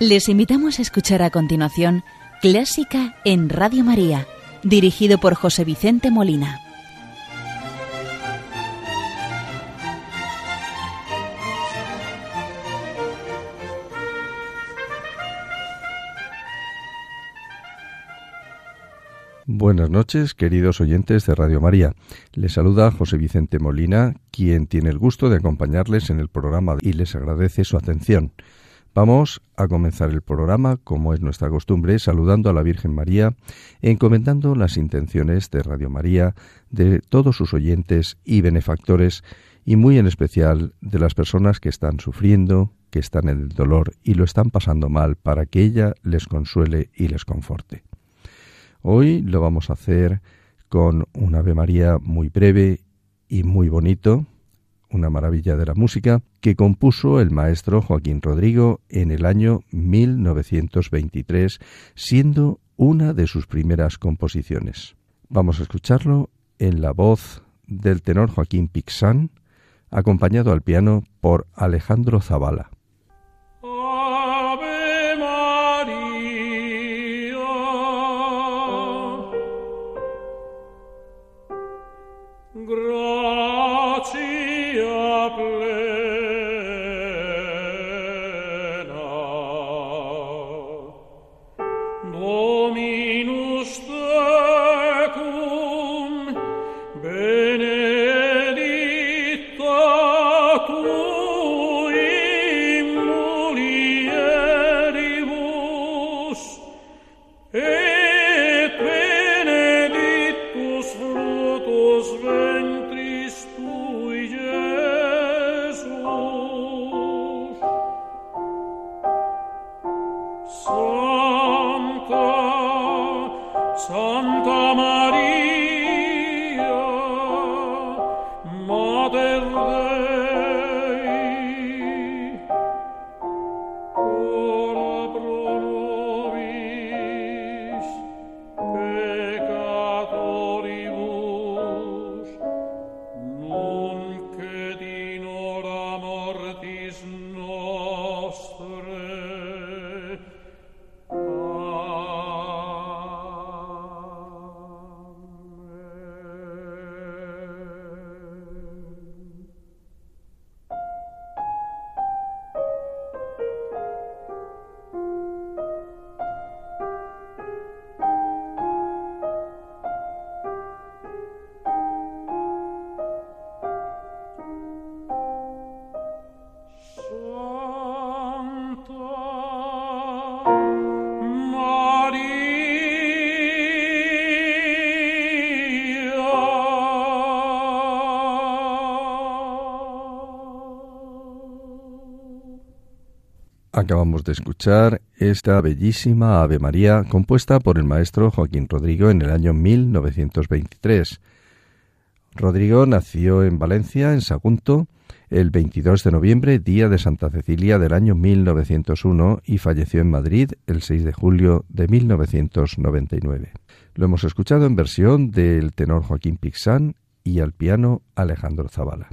Les invitamos a escuchar a continuación Clásica en Radio María, dirigido por José Vicente Molina. Buenas noches, queridos oyentes de Radio María. Les saluda José Vicente Molina, quien tiene el gusto de acompañarles en el programa y les agradece su atención. Vamos a comenzar el programa, como es nuestra costumbre, saludando a la Virgen María, encomendando las intenciones de Radio María, de todos sus oyentes y benefactores, y muy en especial de las personas que están sufriendo, que están en el dolor y lo están pasando mal, para que ella les consuele y les conforte. Hoy lo vamos a hacer con un Ave María muy breve y muy bonito, una maravilla de la música, que compuso el maestro Joaquín Rodrigo en el año 1923, siendo una de sus primeras composiciones. Vamos a escucharlo en la voz del tenor Joaquín Pixán, acompañado al piano por Alejandro Zavala. Acabamos de escuchar esta bellísima Ave María compuesta por el maestro Joaquín Rodrigo en el año 1923. Rodrigo nació en Valencia, en Sagunto, el 22 de noviembre, día de Santa Cecilia del año 1901, y falleció en Madrid el 6 de julio de 1999. Lo hemos escuchado en versión del tenor Joaquín Pixán y al piano Alejandro Zavala.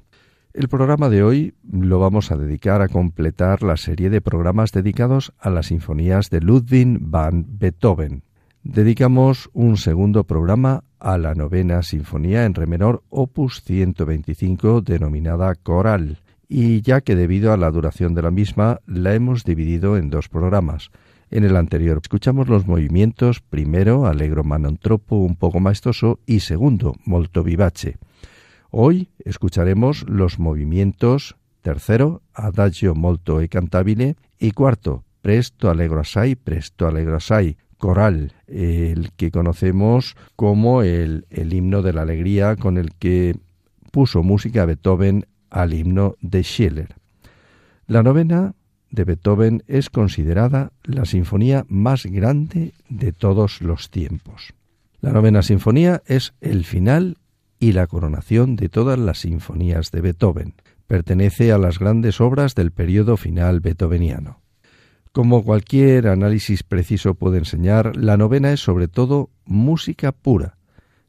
El programa de hoy lo vamos a dedicar a completar la serie de programas dedicados a las sinfonías de Ludwig van Beethoven. Dedicamos un segundo programa a la novena sinfonía en re menor opus 125 denominada Coral, y ya que debido a la duración de la misma la hemos dividido en dos programas. En el anterior escuchamos los movimientos primero Allegro Manontropo un poco maestoso y segundo Molto vivace. Hoy escucharemos los movimientos tercero, Adagio molto e cantabile, y cuarto, Presto allegro assai, Presto allegro assai, coral, el que conocemos como el, el himno de la alegría con el que puso música Beethoven al himno de Schiller. La novena de Beethoven es considerada la sinfonía más grande de todos los tiempos. La novena sinfonía es el final y la coronación de todas las sinfonías de Beethoven. Pertenece a las grandes obras del periodo final beethoveniano. Como cualquier análisis preciso puede enseñar, la novena es sobre todo música pura.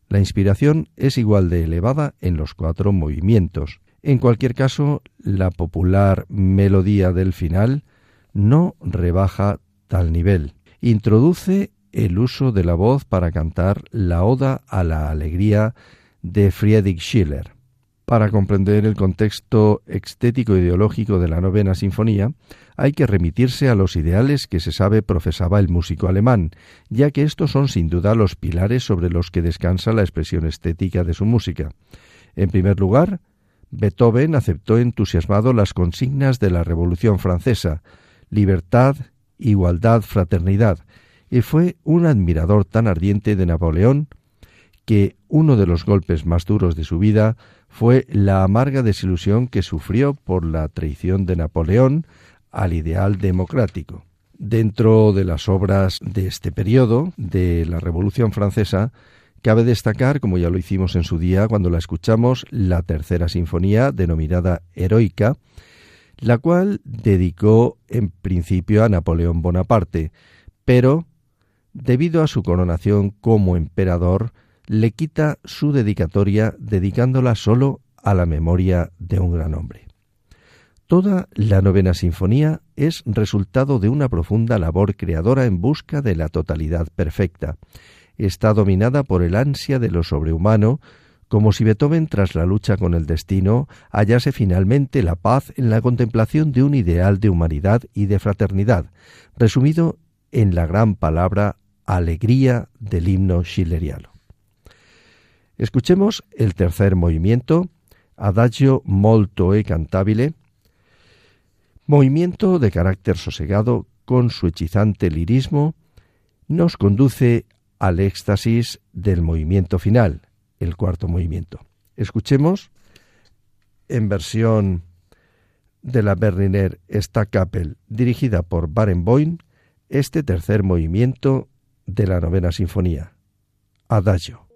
La inspiración es igual de elevada en los cuatro movimientos. En cualquier caso, la popular melodía del final no rebaja tal nivel. Introduce el uso de la voz para cantar la Oda a la Alegría de Friedrich Schiller. Para comprender el contexto estético ideológico de la novena sinfonía, hay que remitirse a los ideales que se sabe profesaba el músico alemán, ya que estos son sin duda los pilares sobre los que descansa la expresión estética de su música. En primer lugar, Beethoven aceptó entusiasmado las consignas de la Revolución Francesa, libertad, igualdad, fraternidad, y fue un admirador tan ardiente de Napoleón que uno de los golpes más duros de su vida fue la amarga desilusión que sufrió por la traición de Napoleón al ideal democrático. Dentro de las obras de este periodo de la Revolución Francesa, cabe destacar, como ya lo hicimos en su día cuando la escuchamos, la tercera sinfonía denominada Heroica, la cual dedicó en principio a Napoleón Bonaparte, pero debido a su coronación como emperador, le quita su dedicatoria dedicándola solo a la memoria de un gran hombre. Toda la novena sinfonía es resultado de una profunda labor creadora en busca de la totalidad perfecta. Está dominada por el ansia de lo sobrehumano, como si Beethoven, tras la lucha con el destino, hallase finalmente la paz en la contemplación de un ideal de humanidad y de fraternidad, resumido en la gran palabra alegría del himno schilleriano. Escuchemos el tercer movimiento, Adagio molto e cantabile, movimiento de carácter sosegado con su hechizante lirismo, nos conduce al éxtasis del movimiento final, el cuarto movimiento. Escuchemos en versión de la Berliner Staatskapelle dirigida por Barenboim este tercer movimiento de la novena sinfonía, Adagio.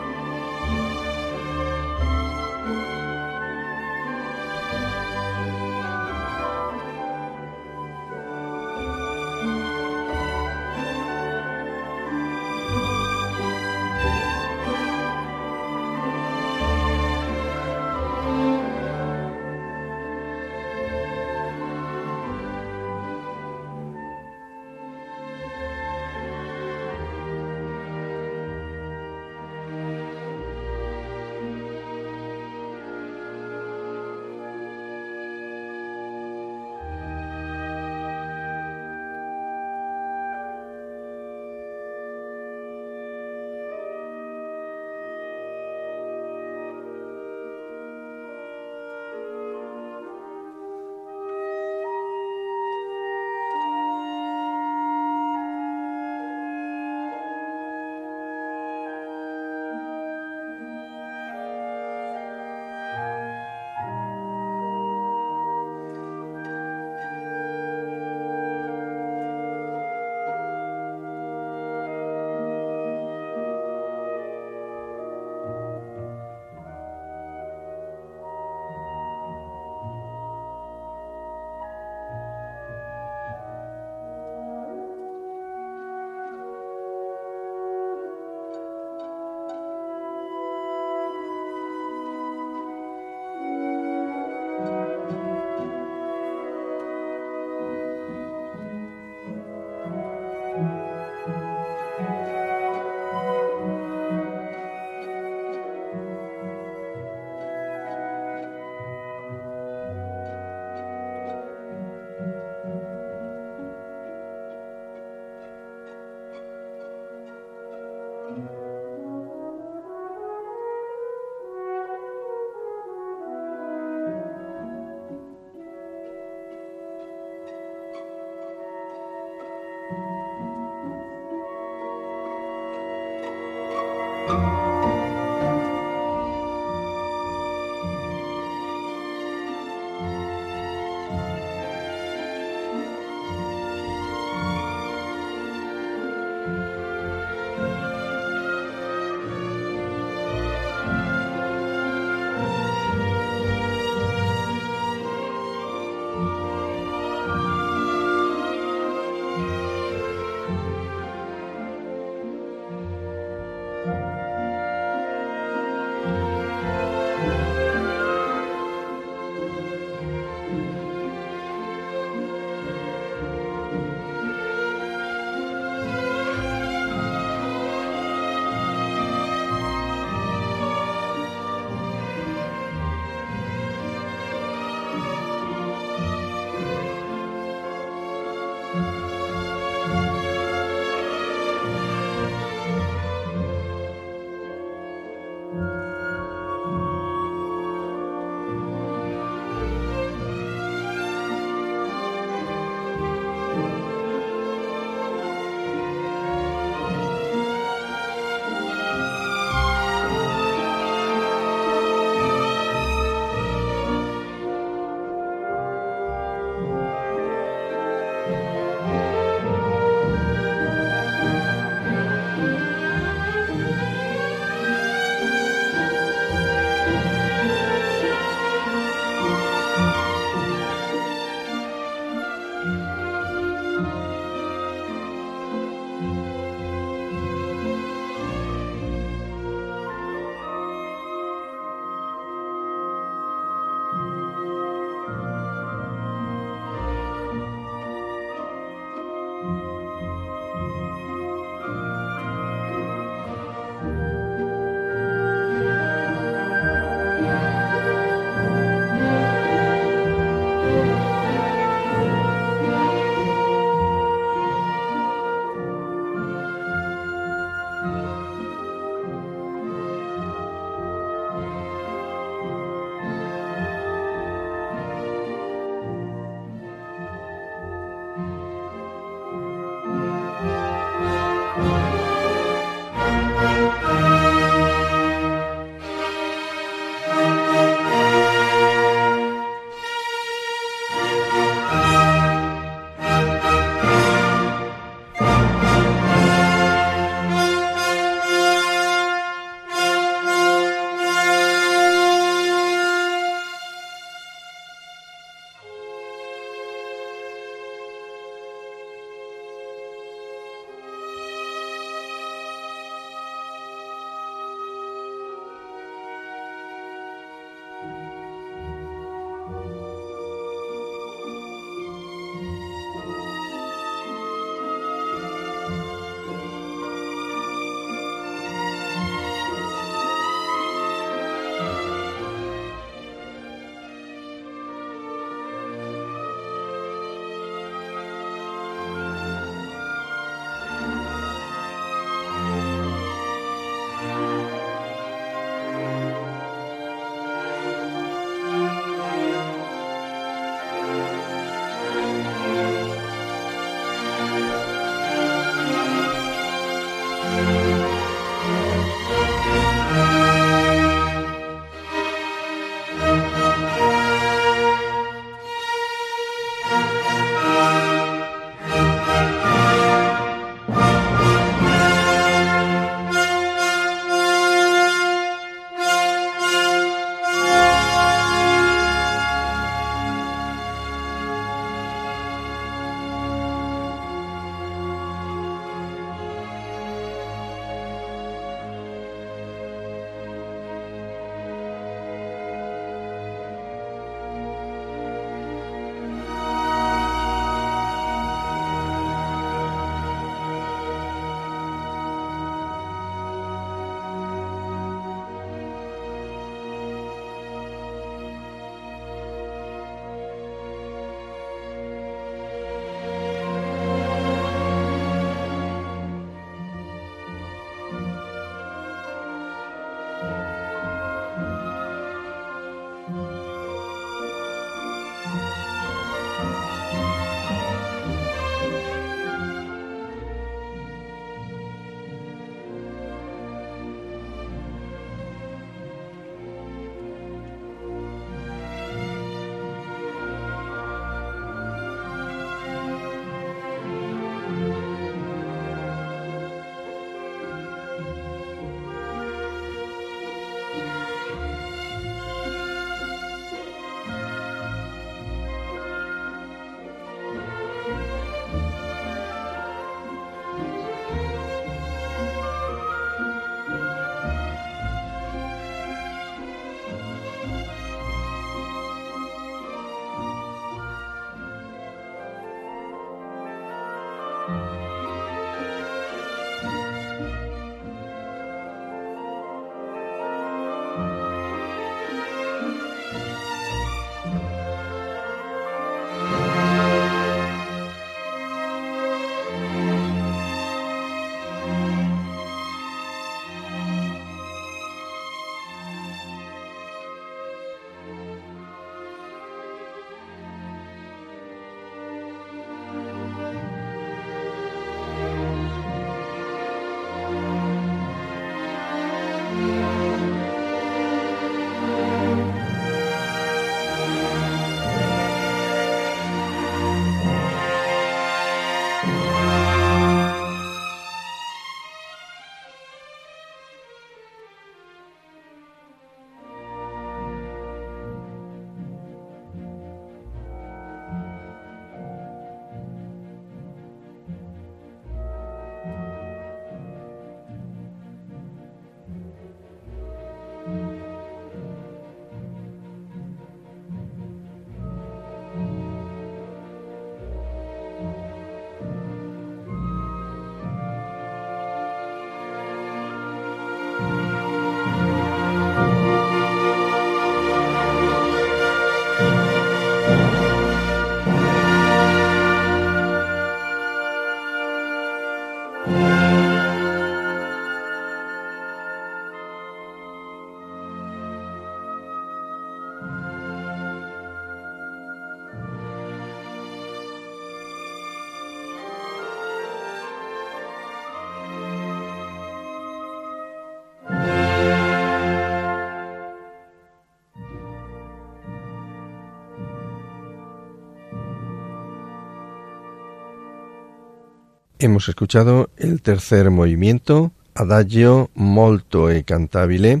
Hemos escuchado el tercer movimiento, Adagio molto e cantabile,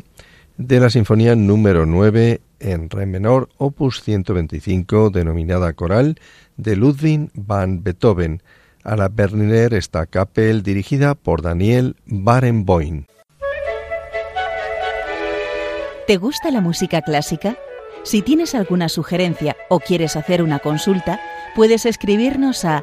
de la Sinfonía número 9 en Re menor, opus 125, denominada coral, de Ludwig van Beethoven, a la Berliner Staatskapelle dirigida por Daniel Barenboim. ¿Te gusta la música clásica? Si tienes alguna sugerencia o quieres hacer una consulta, puedes escribirnos a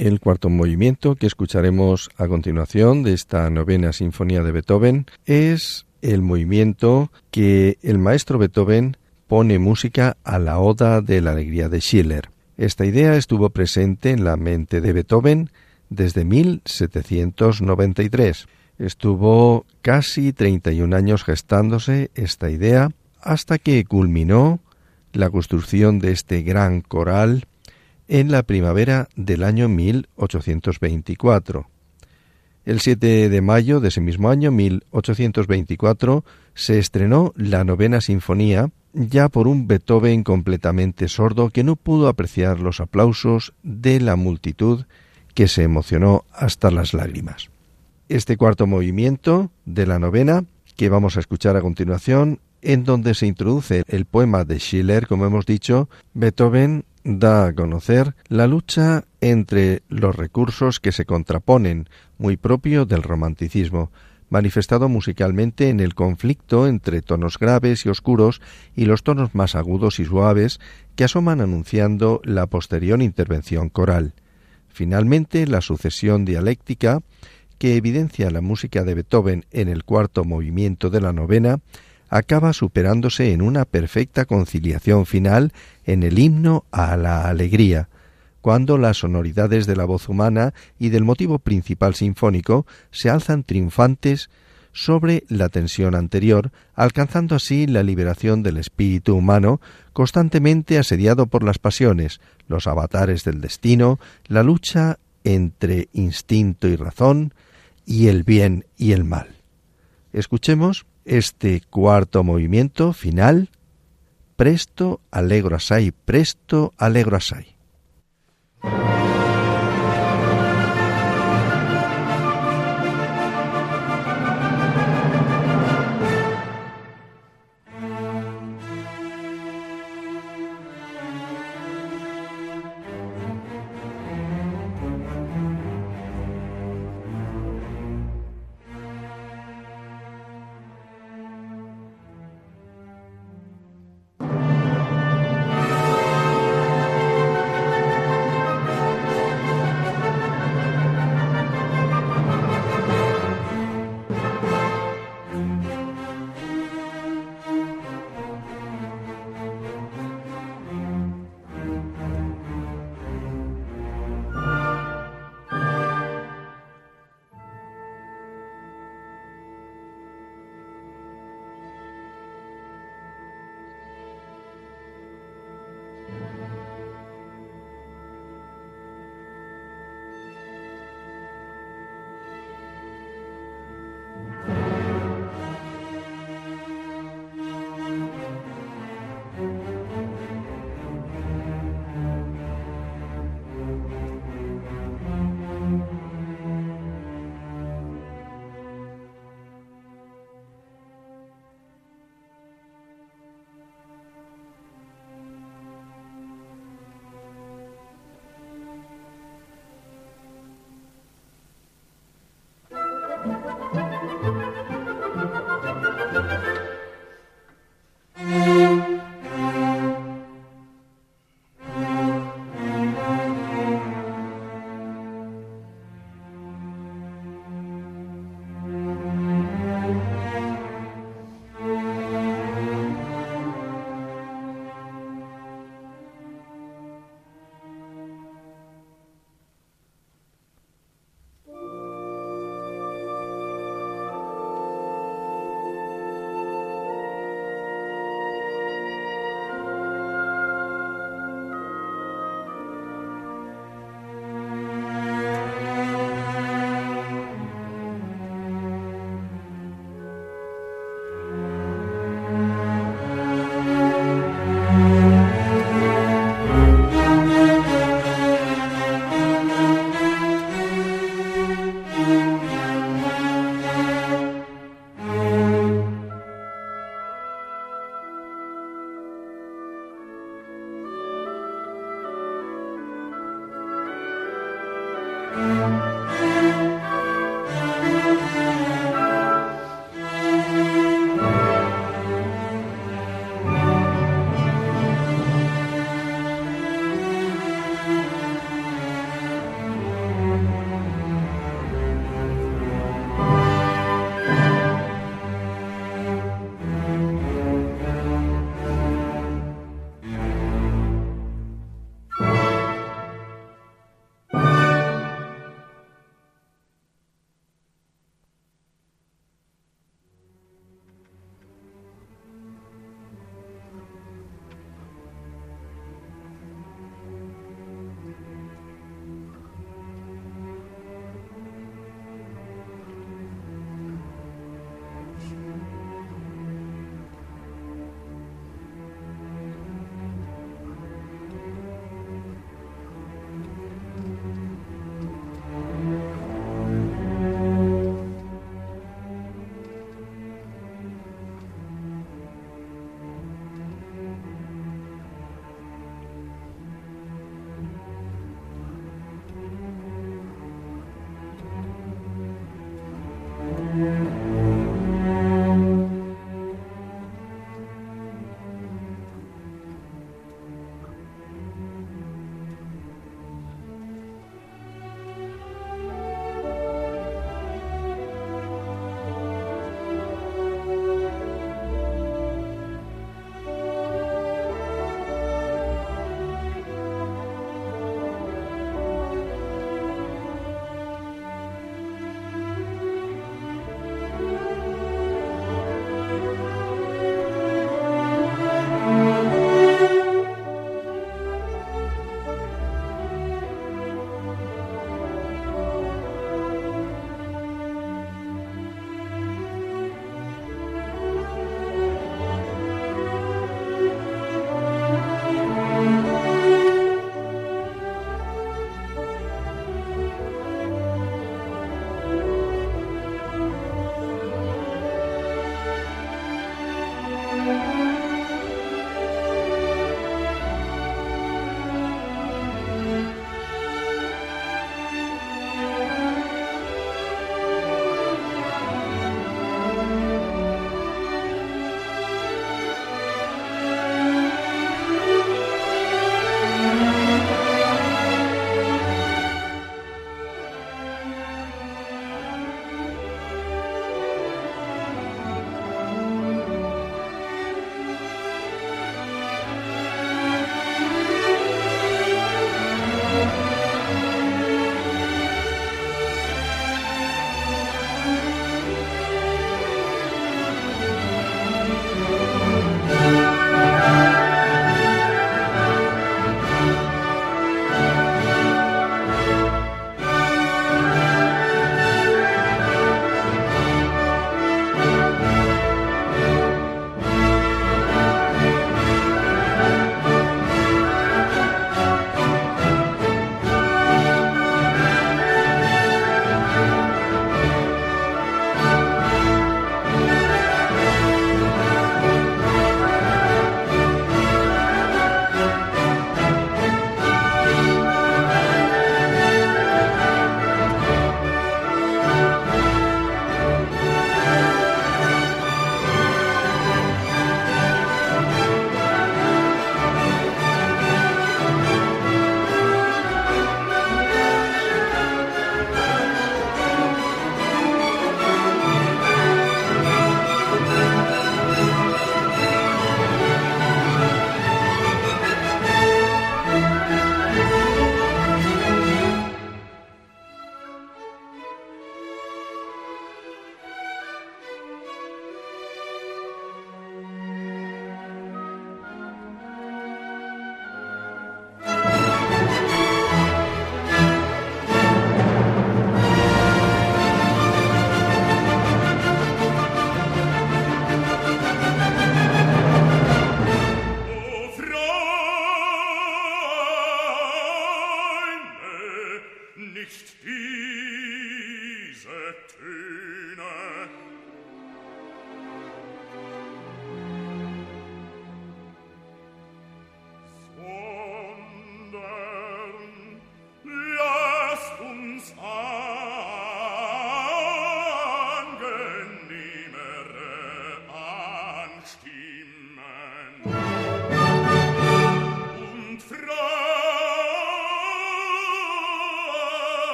El cuarto movimiento que escucharemos a continuación de esta novena sinfonía de Beethoven es el movimiento que el maestro Beethoven pone música a la Oda de la Alegría de Schiller. Esta idea estuvo presente en la mente de Beethoven desde 1793. Estuvo casi 31 años gestándose esta idea hasta que culminó la construcción de este gran coral en la primavera del año 1824. El 7 de mayo de ese mismo año, 1824, se estrenó la novena sinfonía, ya por un Beethoven completamente sordo que no pudo apreciar los aplausos de la multitud que se emocionó hasta las lágrimas. Este cuarto movimiento de la novena, que vamos a escuchar a continuación, en donde se introduce el poema de Schiller, como hemos dicho, Beethoven da a conocer la lucha entre los recursos que se contraponen, muy propio del romanticismo, manifestado musicalmente en el conflicto entre tonos graves y oscuros y los tonos más agudos y suaves que asoman anunciando la posterior intervención coral. Finalmente, la sucesión dialéctica que evidencia la música de Beethoven en el cuarto movimiento de la novena acaba superándose en una perfecta conciliación final en el himno a la alegría, cuando las sonoridades de la voz humana y del motivo principal sinfónico se alzan triunfantes sobre la tensión anterior, alcanzando así la liberación del espíritu humano, constantemente asediado por las pasiones, los avatares del destino, la lucha entre instinto y razón, y el bien y el mal. Escuchemos este cuarto movimiento final, presto, alegro asai, presto, alegro asai.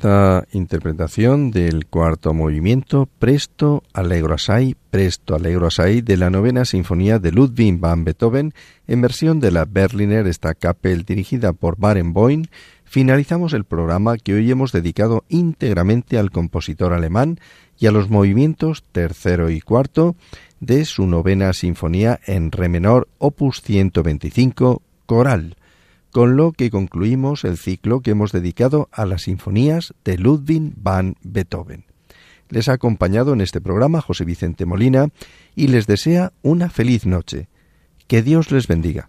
Esta interpretación del cuarto movimiento Presto Allegro Assai, Presto Allegro Assai de la novena sinfonía de Ludwig van Beethoven en versión de la Berliner Staatskapelle dirigida por Barenboim, finalizamos el programa que hoy hemos dedicado íntegramente al compositor alemán y a los movimientos tercero y cuarto de su novena sinfonía en re menor opus 125 coral con lo que concluimos el ciclo que hemos dedicado a las sinfonías de Ludwig van Beethoven. Les ha acompañado en este programa José Vicente Molina y les desea una feliz noche. Que Dios les bendiga.